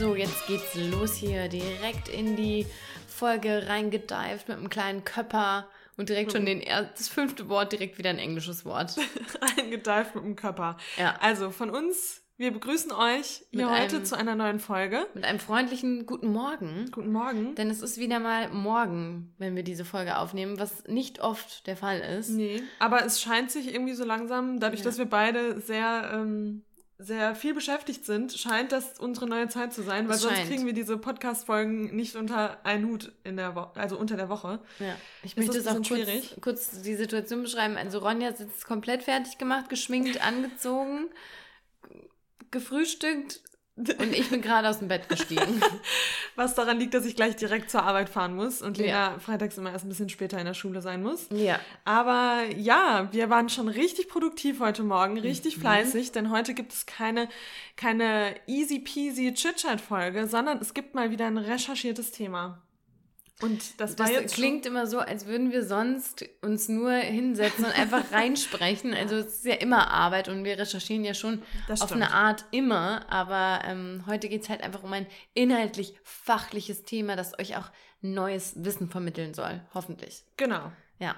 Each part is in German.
So, jetzt geht's los hier. Direkt in die Folge reingedived mit einem kleinen Köpper und direkt schon den, er- das fünfte Wort direkt wieder ein englisches Wort. Reingedeift mit dem Körper. Ja. Also von uns, wir begrüßen euch hier Mit heute einem- zu einer neuen Folge. Mit einem freundlichen Guten Morgen. Guten Morgen. Denn es ist wieder mal morgen, wenn wir diese Folge aufnehmen, was nicht oft der Fall ist. Nee, aber es scheint sich irgendwie so langsam, dadurch, Ja. dass wir beide sehr, ähm, sehr viel beschäftigt sind, scheint das unsere neue Zeit zu sein, weil Es sonst scheint. kriegen wir diese Podcast-Folgen nicht unter einen Hut in der Woche, also unter der Woche. Ja. Ich möchte das es auch kurz, schwierig? kurz die Situation beschreiben. Also Ronja sitzt komplett fertig gemacht, geschminkt, angezogen, gefrühstückt und ich bin gerade aus dem Bett gestiegen. Was daran liegt, dass ich gleich direkt zur Arbeit fahren muss und Lena Ja. freitags immer erst ein bisschen später in der Schule sein muss. ja. Aber ja, wir waren schon richtig produktiv heute Morgen, richtig Mhm. fleißig, denn heute gibt es keine, keine easy peasy Chit-Chat-Folge, sondern es gibt mal wieder ein recherchiertes Thema. Und das Das klingt immer so, als würden wir sonst uns nur hinsetzen und einfach reinsprechen. Also es ist ja immer Arbeit und wir recherchieren ja schon Das auf eine Art immer. Aber ähm, heute geht es halt einfach um ein inhaltlich fachliches Thema, das euch auch neues Wissen vermitteln soll. Hoffentlich. genau. Ja.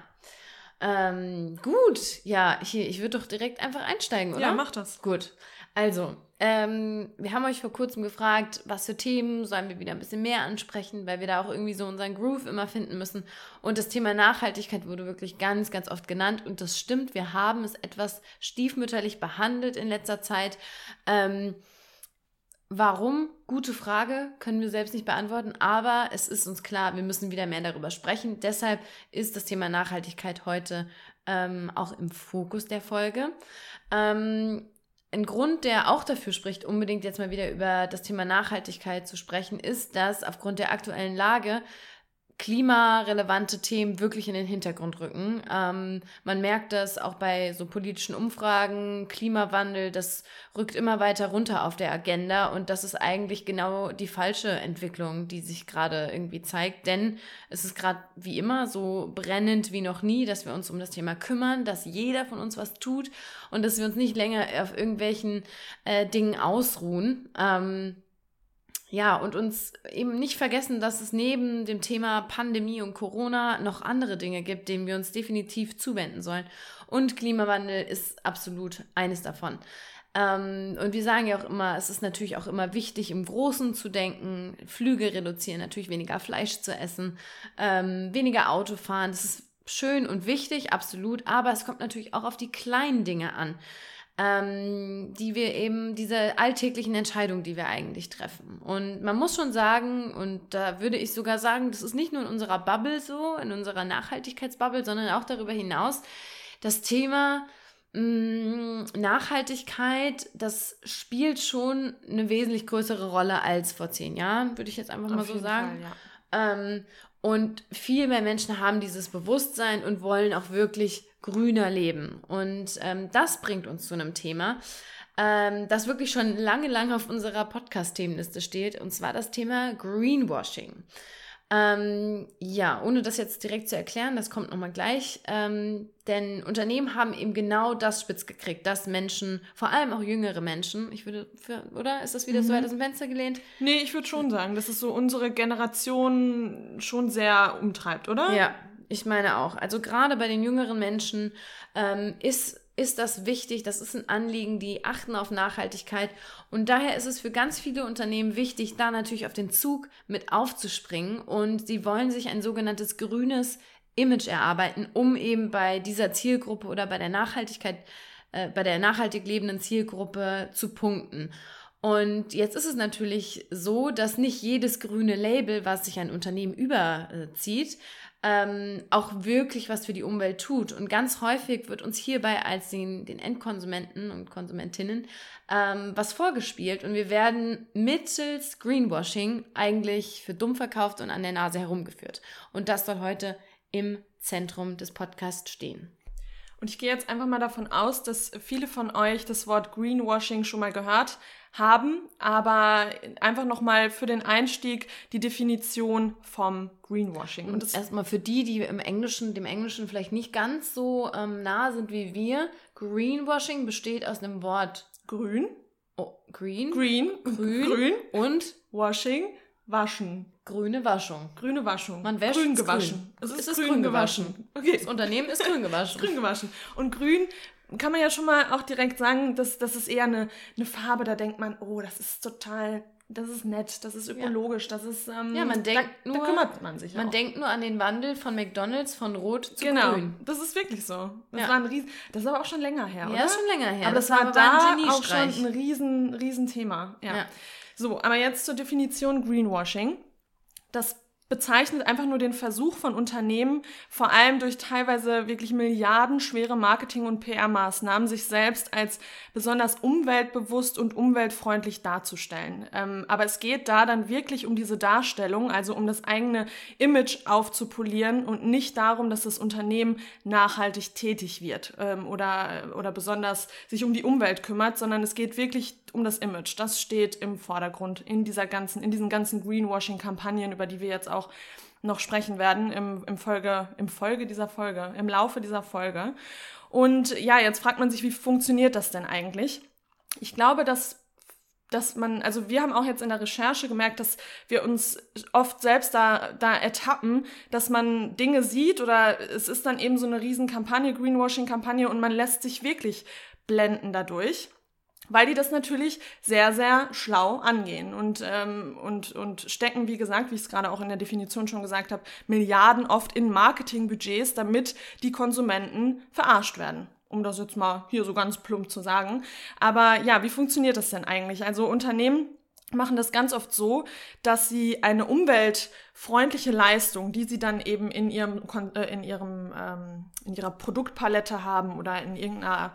Ähm, gut, ja, hier, ich würde doch direkt einfach einsteigen, oder? Ja, mach das. Gut. Also, ähm, wir haben euch vor kurzem gefragt, was für Themen sollen wir wieder ein bisschen mehr ansprechen, weil wir da auch irgendwie so unseren Groove immer finden müssen. Und das Thema Nachhaltigkeit wurde wirklich ganz, ganz oft genannt. Und das stimmt, wir haben es etwas stiefmütterlich behandelt in letzter Zeit. Ähm, Warum? Gute Frage, können wir selbst nicht beantworten, aber es ist uns klar, wir müssen wieder mehr darüber sprechen. Deshalb ist das Thema Nachhaltigkeit heute ähm, auch im Fokus der Folge. Ähm, ein Grund, der auch dafür spricht, unbedingt jetzt mal wieder über das Thema Nachhaltigkeit zu sprechen, ist, dass aufgrund der aktuellen Lage klimarelevante Themen wirklich in den Hintergrund rücken. Ähm, man merkt das auch bei so politischen Umfragen, Klimawandel, das rückt immer weiter runter auf der Agenda und das ist eigentlich genau die falsche Entwicklung, die sich gerade irgendwie zeigt, denn es ist gerade wie immer so brennend wie noch nie, dass wir uns um das Thema kümmern, dass jeder von uns was tut und dass wir uns nicht länger auf irgendwelchen äh, Dingen ausruhen. Ähm, ja, und uns eben nicht vergessen, dass es neben dem Thema Pandemie und Corona noch andere Dinge gibt, denen wir uns definitiv zuwenden sollen. Und Klimawandel ist absolut eines davon. Ähm, und wir sagen ja auch immer, es ist natürlich auch immer wichtig, im Großen zu denken, Flüge reduzieren, natürlich weniger Fleisch zu essen, ähm, weniger Auto fahren. Das ist schön und wichtig, absolut, aber es kommt natürlich auch auf die kleinen Dinge an ähm, die wir eben, diese alltäglichen Entscheidungen, die wir eigentlich treffen. Und man muss schon sagen, und da würde ich sogar sagen, das ist nicht nur in unserer Bubble so, in unserer Nachhaltigkeitsbubble, sondern auch darüber hinaus, das Thema mh, Nachhaltigkeit, das spielt schon eine wesentlich größere Rolle als vor zehn Jahren, würde ich jetzt einfach mal Auf so jeden sagen. Fall, ja. Ähm, und viel mehr Menschen haben dieses Bewusstsein und wollen auch wirklich grüner leben. Und ähm, das bringt uns zu einem Thema, ähm, das wirklich schon lange, lange auf unserer Podcast-Themenliste steht, und zwar das Thema Greenwashing. Ähm, ja, ohne das jetzt direkt zu erklären, das kommt nochmal gleich. Ähm, denn Unternehmen haben eben genau das spitz gekriegt, dass Menschen, vor allem auch jüngere Menschen, ich würde, für, oder? Ist das wieder so weit aus dem Fenster gelehnt? Nee, ich würde schon sagen, dass es so unsere Generation schon sehr umtreibt, oder? Ja, ich meine auch. Also gerade bei den jüngeren Menschen ähm, ist, ist das wichtig, das ist ein Anliegen, die achten auf Nachhaltigkeit. Und daher ist es für ganz viele Unternehmen wichtig, da natürlich auf den Zug mit aufzuspringen. Und sie wollen sich ein sogenanntes grünes Image erarbeiten, um eben bei dieser Zielgruppe oder bei der Nachhaltigkeit, äh, bei der nachhaltig lebenden Zielgruppe zu punkten. Und jetzt ist es natürlich so, dass nicht jedes grüne Label, was sich ein Unternehmen überzieht, ähm, auch wirklich was für die Umwelt tut. Und ganz häufig wird uns hierbei als den, den Endkonsumenten und Konsumentinnen ähm, was vorgespielt und wir werden mittels Greenwashing eigentlich für dumm verkauft und an der Nase herumgeführt. Und das soll heute im Zentrum des Podcasts stehen. Und ich gehe jetzt einfach mal davon aus, dass viele von euch das Wort Greenwashing schon mal gehört haben, aber einfach nochmal für den Einstieg die Definition vom Greenwashing. Und das erstmal für die, die im Englischen, dem Englischen vielleicht nicht ganz so ähm, nah sind wie wir, Greenwashing besteht aus einem Wort grün, oh, Green. Green. Grün. Grün. Und Washing. Waschen. grüne Waschung. Grüne Waschung. Man wäscht grün gewaschen. grün. Es ist, Es ist grün, grün gewaschen. gewaschen. Okay. Das Unternehmen ist grün gewaschen. grün gewaschen. Und grün kann man ja schon mal auch direkt sagen, dass das ist eher eine, eine Farbe, da denkt man, oh, das ist total, das ist nett, das ist ökologisch, das ist, ähm, Ja, man denkt da, nur, da kümmert man sich Man auch. denkt nur an den Wandel von McDonalds von Rot zu genau, Grün. das ist wirklich so. Das Ja. war ein riesen, das ist aber auch schon länger her, oder? Ja, ist schon länger her. Aber das, Das war da auch schon ein riesen, riesen Thema. Ja. Ja. So, aber jetzt zur Definition Greenwashing. Das bezeichnet einfach nur den Versuch von Unternehmen, vor allem durch teilweise wirklich milliardenschwere Marketing- und PR-Maßnahmen, sich selbst als besonders umweltbewusst und umweltfreundlich darzustellen. Ähm, aber es geht da dann wirklich um diese Darstellung, also um das eigene Image aufzupolieren und nicht darum, dass das Unternehmen nachhaltig tätig wird ähm, oder, oder besonders sich um die Umwelt kümmert, sondern es geht wirklich um das Image. Das steht im Vordergrund in dieser ganzen, in diesen ganzen Greenwashing-Kampagnen, über die wir jetzt auch noch sprechen werden im, im Folge, im Folge dieser Folge, im Laufe dieser Folge. Und ja, jetzt fragt man sich, wie funktioniert das denn eigentlich? Ich glaube, dass dass man, also wir haben auch jetzt in der Recherche gemerkt, dass wir uns oft selbst da, da ertappen, dass man Dinge sieht oder es ist dann eben so eine riesen Kampagne, Greenwashing-Kampagne und man lässt sich wirklich blenden dadurch. Weil die das natürlich sehr, sehr schlau angehen und, ähm, und, und stecken, wie gesagt, wie ich es gerade auch in der Definition schon gesagt habe, Milliarden oft in Marketingbudgets, damit die Konsumenten verarscht werden um das jetzt mal hier so ganz plump zu sagen. Aber ja, wie funktioniert das denn eigentlich? Also Unternehmen machen das ganz oft so, dass sie eine umweltfreundliche Leistung, die sie dann eben in ihrem äh, in ihrem ähm, in ihrer Produktpalette haben oder in irgendeiner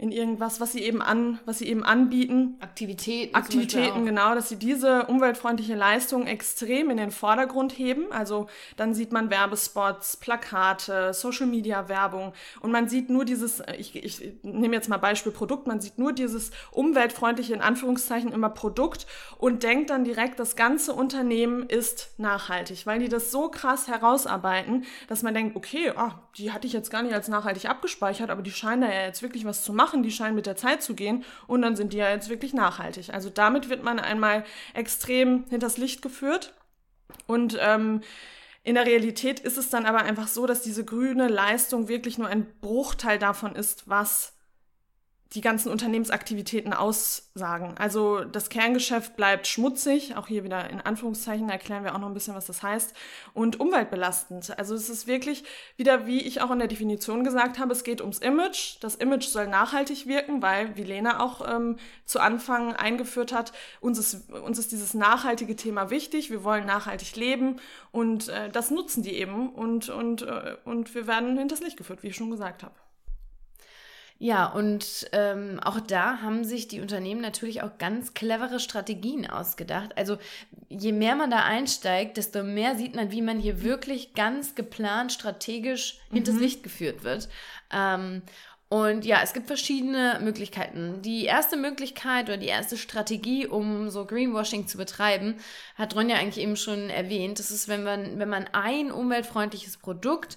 in irgendwas, was sie eben an, was sie eben anbieten, Aktivitäten. Aktivitäten, genau, dass sie diese umweltfreundliche Leistung extrem in den Vordergrund heben. Also dann sieht man Werbespots, Plakate, Social-Media-Werbung und man sieht nur dieses, äh, ich, ich nehme jetzt mal Beispiel Produkt, man sieht nur dieses umweltfreundliche, in Anführungszeichen immer Produkt und denkt dann direkt, das ganze Unternehmen ist nachhaltig, weil die das so krass herausarbeiten, dass man denkt, okay, ah, die hatte ich jetzt gar nicht als nachhaltig abgespeichert, aber die scheinen da ja jetzt wirklich was zu machen, die scheinen mit der Zeit zu gehen und dann sind die ja jetzt wirklich nachhaltig. Also damit wird man einmal extrem hinters Licht geführt und ähm, in der Realität ist es dann aber einfach so, dass diese grüne Leistung wirklich nur ein Bruchteil davon ist, was die ganzen Unternehmensaktivitäten aussagen. Also das Kerngeschäft bleibt schmutzig, auch hier wieder in Anführungszeichen, erklären wir auch noch ein bisschen, was das heißt, und umweltbelastend. Also es ist wirklich wieder, wie ich auch in der Definition gesagt habe, es geht ums Image. Das Image soll nachhaltig wirken, weil, wie Lena auch ähm, zu Anfang eingeführt hat, uns ist, uns ist dieses nachhaltige Thema wichtig, wir wollen nachhaltig leben und äh, das nutzen die eben und, und, äh, und wir werden hinters Licht geführt, wie ich schon gesagt habe. Ja, und ähm, auch da haben sich die Unternehmen natürlich auch ganz clevere Strategien ausgedacht. Also je mehr man da einsteigt, desto mehr sieht man, wie man hier wirklich ganz geplant, strategisch hinters Licht geführt wird. Ähm, und ja, es gibt verschiedene Möglichkeiten. Die erste Möglichkeit oder die erste Strategie, um so Greenwashing zu betreiben, hat Ronja eigentlich eben schon erwähnt. Das ist, wenn man, wenn man ein umweltfreundliches Produkt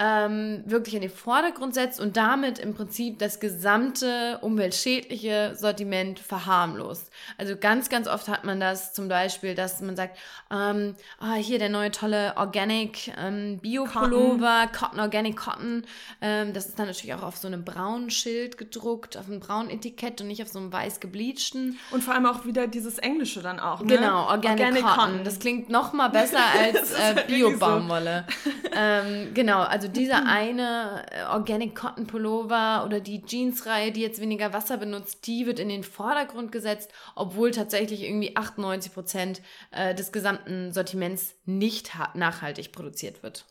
ähm, wirklich in den Vordergrund setzt und damit im Prinzip das gesamte umweltschädliche Sortiment verharmlost. Also ganz, ganz oft hat man das zum Beispiel, dass man sagt, ähm, ah, hier der neue tolle Organic ähm, Bio-Pullover, Cotton. Organic Cotton. Ähm, das ist dann natürlich auch auf so einem braunen Schild gedruckt, auf einem braunen Etikett und nicht auf so einem weiß gebleachten. Und vor allem auch wieder dieses Englische dann auch. Ne? Genau, Organic, Cotton. Das klingt noch mal besser als äh, wirklich so. Bio-Baumwolle. ähm, genau, also dieser eine äh, Organic Cotton Pullover oder die Jeans-Reihe, die jetzt weniger Wasser benutzt, die wird in den Vordergrund gesetzt, obwohl tatsächlich irgendwie 98 Prozent äh, des gesamten Sortiments nicht ha- nachhaltig produziert wird.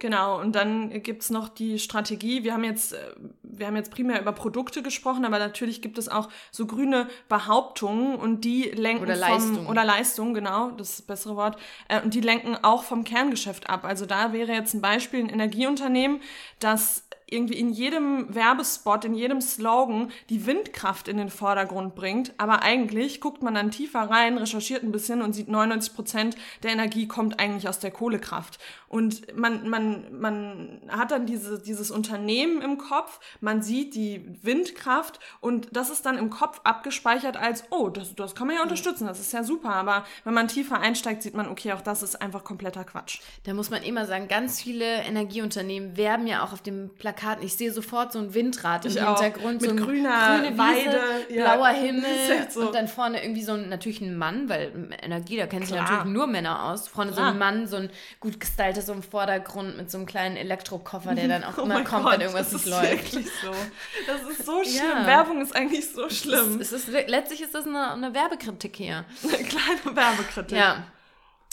Genau, und dann gibt's noch die Strategie. Wir haben jetzt, äh, wir haben jetzt primär über Produkte gesprochen, aber natürlich gibt es auch so grüne Behauptungen und die lenken Oder vom, Leistungen. oder Leistungen, genau, das ist das bessere Wort. Äh, und die lenken auch vom Kerngeschäft ab. Also da wäre jetzt ein Beispiel ein Energieunternehmen, das irgendwie in jedem Werbespot, in jedem Slogan die Windkraft in den Vordergrund bringt. Aber eigentlich guckt man dann tiefer rein, recherchiert ein bisschen und sieht, 99 Prozent der Energie kommt eigentlich aus der Kohlekraft. Und man, man, man hat dann diese, dieses Unternehmen im Kopf, man sieht die Windkraft und das ist dann im Kopf abgespeichert als, oh, das, das kann man ja unterstützen, das ist ja super. Aber wenn man tiefer einsteigt, sieht man, okay, auch das ist einfach kompletter Quatsch. Da muss man immer sagen, ganz viele Energieunternehmen werben ja auch auf dem Plakaten. Ich sehe sofort so ein Windrad im ich Hintergrund. Mit so grüner grüne Weide, Wiese, ja. blauer Himmel so. und dann vorne irgendwie so ein, natürlich ein Mann, weil Energie, da kennen sich natürlich nur Männer aus. Vorne Klar. so ein Mann, so ein gut gestylter so im Vordergrund mit so einem kleinen Elektrokoffer, der dann auch oh immer kommt, Gott, wenn irgendwas nicht läuft. Das ist wirklich so. Das ist so schlimm. Ja. Werbung ist eigentlich so schlimm. Es ist, es ist, letztlich ist das eine, eine Werbekritik hier. Eine kleine Werbekritik. Ja.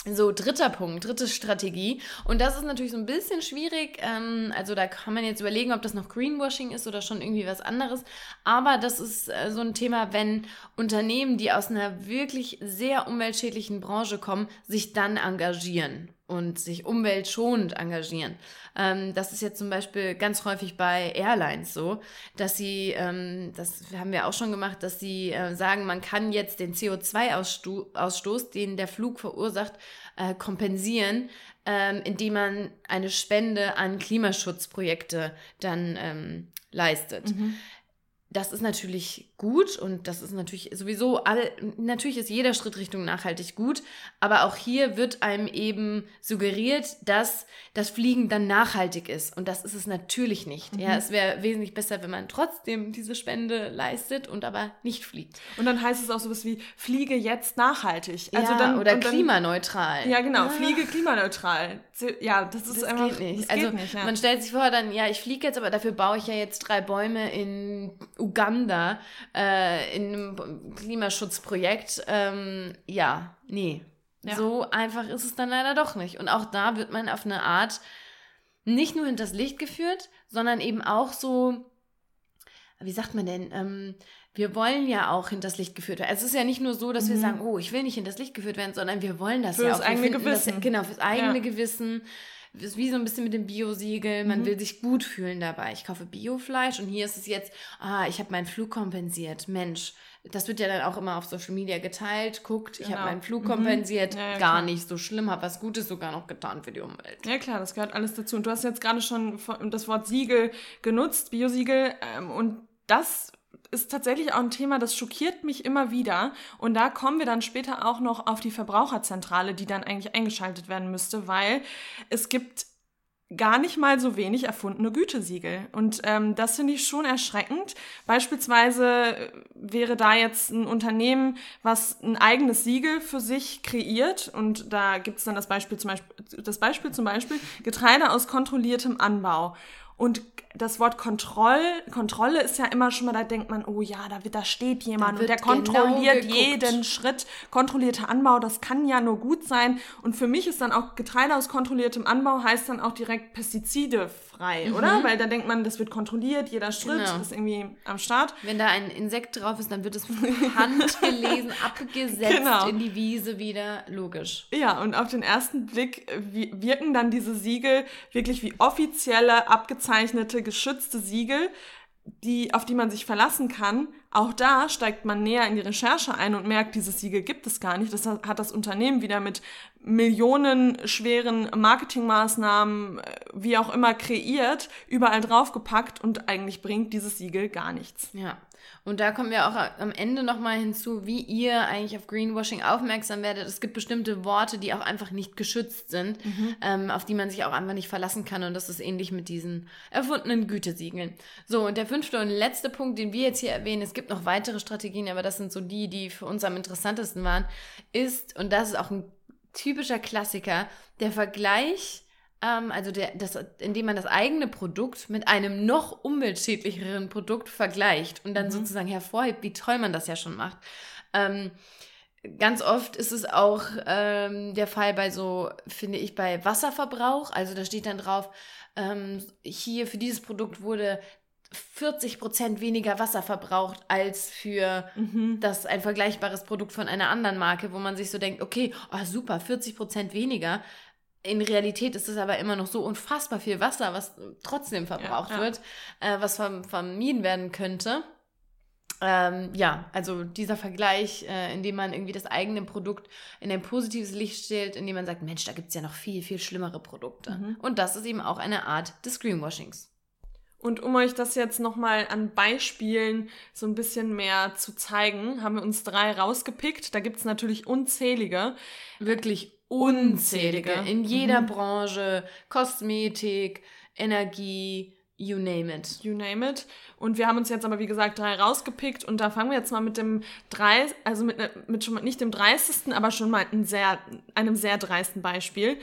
So, dritter Punkt, dritte Strategie. Und das ist natürlich so ein bisschen schwierig. Ähm, also da kann man jetzt überlegen, ob das noch Greenwashing ist oder schon irgendwie was anderes. Aber das ist äh, so ein Thema, wenn Unternehmen, die aus einer wirklich sehr umweltschädlichen Branche kommen, sich dann engagieren und sich umweltschonend engagieren. Ähm, das ist jetzt zum Beispiel ganz häufig bei Airlines so, dass sie, ähm, das haben wir auch schon gemacht, dass sie äh, sagen, man kann jetzt den CO2-Ausstoß, den der Flug verursacht, äh, kompensieren, ähm, indem man eine Spende an Klimaschutzprojekte dann ähm, leistet. Mhm das ist natürlich gut und das ist natürlich sowieso alle, natürlich ist jeder Schritt Richtung nachhaltig gut, aber auch hier wird einem eben suggeriert, dass das Fliegen dann nachhaltig ist und das ist es natürlich nicht. Mhm. Ja, es wäre wesentlich besser, wenn man trotzdem diese Spende leistet und aber nicht fliegt. Und dann heißt es auch sowas wie Fliege jetzt nachhaltig. Also ja, dann, oder klimaneutral. Ja, genau, ja. Fliege klimaneutral. Ja, das ist das einfach geht nicht. also geht nicht, ja. man stellt sich vor, dann ja, ich fliege jetzt, aber dafür baue ich ja jetzt drei Bäume in Uganda äh, in einem Klimaschutzprojekt. Ähm, ja, nee. Ja. So einfach ist es dann leider doch nicht. Und auch da wird man auf eine Art nicht nur hinters Licht geführt, sondern eben auch so, wie sagt man denn, ähm, wir wollen ja auch hinters Licht geführt werden. Also es ist ja nicht nur so, dass mhm. wir sagen, oh, ich will nicht hinters Licht geführt werden, sondern wir wollen das Für ja auch. Fürs eigene Gewissen. Das, genau, fürs eigene ja. Gewissen ist wie so ein bisschen mit dem Biosiegel, man mhm. will sich gut fühlen dabei. Ich kaufe Biofleisch und hier ist es jetzt, ah, ich habe meinen Flug kompensiert. Mensch, das wird ja dann auch immer auf Social Media geteilt. Guckt, genau. ich habe meinen Flug mhm. kompensiert. Ja, ja, Gar klar. nicht so schlimm, habe was Gutes sogar noch getan für die Umwelt. Ja klar, das gehört alles dazu. Und du hast jetzt gerade schon das Wort Siegel genutzt, Biosiegel. Ähm, und das ist tatsächlich auch ein Thema, das schockiert mich immer wieder. Und da kommen wir dann später auch noch auf die Verbraucherzentrale, die dann eigentlich eingeschaltet werden müsste, weil es gibt gar nicht mal so wenig erfundene Gütesiegel. Und ähm, das finde ich schon erschreckend. Beispielsweise äh, wäre da jetzt ein Unternehmen, was ein eigenes Siegel für sich kreiert. Und da gibt es dann das Beispiel zum Beispiel, das Beispiel zum Beispiel Getreide aus kontrolliertem Anbau. Und das Wort Kontroll, Kontrolle ist ja immer schon mal, da denkt man, oh ja, da, wird, da steht jemand und der genau kontrolliert genau jeden Schritt. Kontrollierter Anbau, das kann ja nur gut sein. Und für mich ist dann auch Getreide aus kontrolliertem Anbau heißt dann auch direkt Pestizide frei, mhm. oder? Weil da denkt man, das wird kontrolliert, jeder Schritt genau. ist irgendwie am Start. Wenn da ein Insekt drauf ist, dann wird es handgelesen, abgesetzt genau. in die Wiese wieder, logisch. Ja, und auf den ersten Blick wirken dann diese Siegel wirklich wie offizielle, abgezeichnete geschützte Siegel, die, auf die man sich verlassen kann. Auch da steigt man näher in die Recherche ein und merkt, dieses Siegel gibt es gar nicht. Das hat das Unternehmen wieder mit millionenschweren Marketingmaßnahmen, äh, wie auch immer, kreiert, überall draufgepackt und eigentlich bringt dieses Siegel gar nichts. Ja. Und da kommen wir auch am Ende nochmal hinzu, wie ihr eigentlich auf Greenwashing aufmerksam werdet. Es gibt bestimmte Worte, die auch einfach nicht geschützt sind, mhm. ähm, auf die man sich auch einfach nicht verlassen kann. Und das ist ähnlich mit diesen erfundenen Gütesiegeln. So, und der fünfte und letzte Punkt, den wir jetzt hier erwähnen, es gibt noch weitere Strategien, aber das sind so die, die für uns am interessantesten waren, ist, und das ist auch ein typischer Klassiker, der Vergleich ähm, also der, das, indem man das eigene Produkt mit einem noch umweltschädlicheren Produkt vergleicht und dann mhm. sozusagen hervorhebt, wie toll man das ja schon macht. Ähm, ganz oft ist es auch ähm, der Fall bei so, finde ich, bei Wasserverbrauch. Also da steht dann drauf, ähm, hier für dieses Produkt wurde 40 Prozent weniger Wasser verbraucht als für mhm. das ein vergleichbares Produkt von einer anderen Marke, wo man sich so denkt, okay, oh, super, 40 Prozent weniger in Realität ist es aber immer noch so unfassbar viel Wasser, was trotzdem verbraucht ja, ja. wird, äh, was vermieden werden könnte. Ähm, ja, also dieser Vergleich, äh, indem man irgendwie das eigene Produkt in ein positives Licht stellt, indem man sagt, Mensch, da gibt es ja noch viel, viel schlimmere Produkte. Mhm. Und das ist eben auch eine Art des Greenwashings. Und um euch das jetzt nochmal an Beispielen so ein bisschen mehr zu zeigen, haben wir uns drei rausgepickt. Da gibt es natürlich unzählige. Wirklich unzählige. In jeder mhm. Branche, Kosmetik, Energie, You name it. You name it. Und wir haben uns jetzt aber, wie gesagt, drei rausgepickt. Und da fangen wir jetzt mal mit dem drei, also mit, mit schon mal nicht dem dreistesten, aber schon mal ein sehr, einem sehr dreisten Beispiel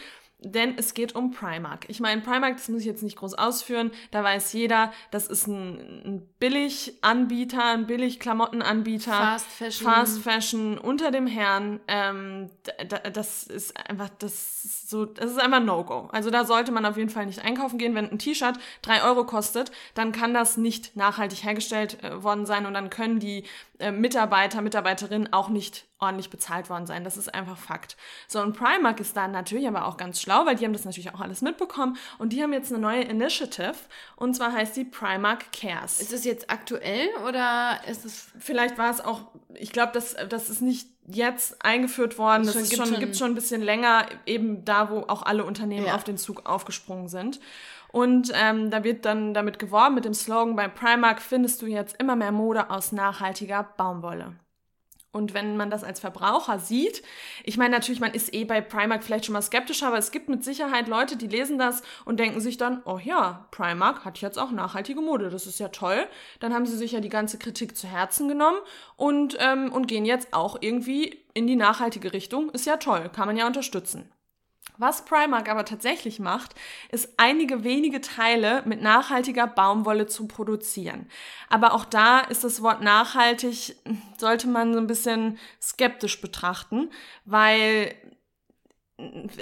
denn es geht um Primark. Ich meine, Primark, das muss ich jetzt nicht groß ausführen, da weiß jeder, das ist ein, ein Billig-Anbieter, ein Billig-Klamottenanbieter. Fast Fashion. Fast Fashion unter dem Herrn. Ähm, das ist einfach, das ist so, das ist einfach No-Go. Also da sollte man auf jeden Fall nicht einkaufen gehen. Wenn ein T-Shirt drei Euro kostet, dann kann das nicht nachhaltig hergestellt äh, worden sein und dann können die äh, Mitarbeiter, Mitarbeiterinnen auch nicht ordentlich bezahlt worden sein. Das ist einfach Fakt. So, und Primark ist da natürlich aber auch ganz schlau, weil die haben das natürlich auch alles mitbekommen und die haben jetzt eine neue Initiative und zwar heißt die Primark Cares. Ist es jetzt aktuell oder ist es. Vielleicht war es auch, ich glaube, das, das ist nicht jetzt eingeführt worden. Das, das gibt schon, schon, schon ein bisschen länger, eben da, wo auch alle Unternehmen ja. auf den Zug aufgesprungen sind. Und ähm, da wird dann damit geworben mit dem Slogan, bei Primark findest du jetzt immer mehr Mode aus nachhaltiger Baumwolle. Und wenn man das als Verbraucher sieht, ich meine natürlich, man ist eh bei Primark vielleicht schon mal skeptischer, aber es gibt mit Sicherheit Leute, die lesen das und denken sich dann, oh ja, Primark hat jetzt auch nachhaltige Mode, das ist ja toll. Dann haben sie sich ja die ganze Kritik zu Herzen genommen und, ähm, und gehen jetzt auch irgendwie in die nachhaltige Richtung. Ist ja toll, kann man ja unterstützen. Was Primark aber tatsächlich macht, ist einige wenige Teile mit nachhaltiger Baumwolle zu produzieren. Aber auch da ist das Wort nachhaltig, sollte man so ein bisschen skeptisch betrachten, weil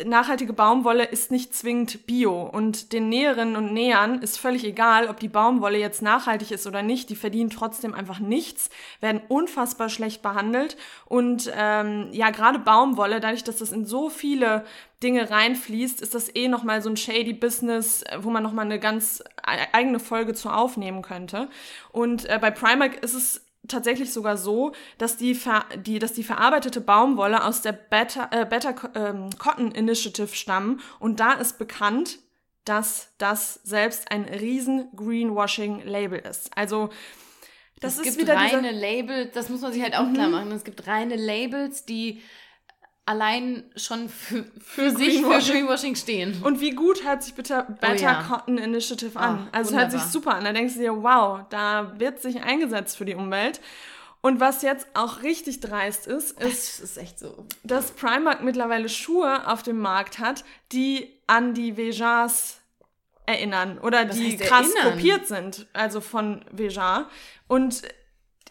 nachhaltige Baumwolle ist nicht zwingend bio und den Näherinnen und Nähern ist völlig egal, ob die Baumwolle jetzt nachhaltig ist oder nicht. Die verdienen trotzdem einfach nichts, werden unfassbar schlecht behandelt und ähm, ja, gerade Baumwolle, dadurch, dass das in so viele Dinge reinfließt, ist das eh nochmal so ein shady Business, wo man nochmal eine ganz e-, eigene Folge zu aufnehmen könnte. Und äh, bei Primark ist es tatsächlich sogar so, dass die, ver die, dass die verarbeitete Baumwolle aus der Better, äh, Better ähm, Cotton Initiative stammen. Und da ist bekannt, dass das selbst ein riesen Greenwashing-Label ist. Also das es ist gibt wieder reine Labels, das muss man sich halt auch mhm. klar machen. Es gibt reine Labels, die allein schon für, für sich für Greenwashing stehen. Und wie gut hört sich bitte Better oh, ja. Cotton Initiative an? Oh, also wunderbar. hört sich super an. Da denkst du dir, wow, da wird sich eingesetzt für die Umwelt. Und was jetzt auch richtig dreist ist, ist, das ist so. dass Primark mittlerweile Schuhe auf dem Markt hat, die an die Vejars erinnern oder was die krass erinnern? kopiert sind, also von Vejar. Und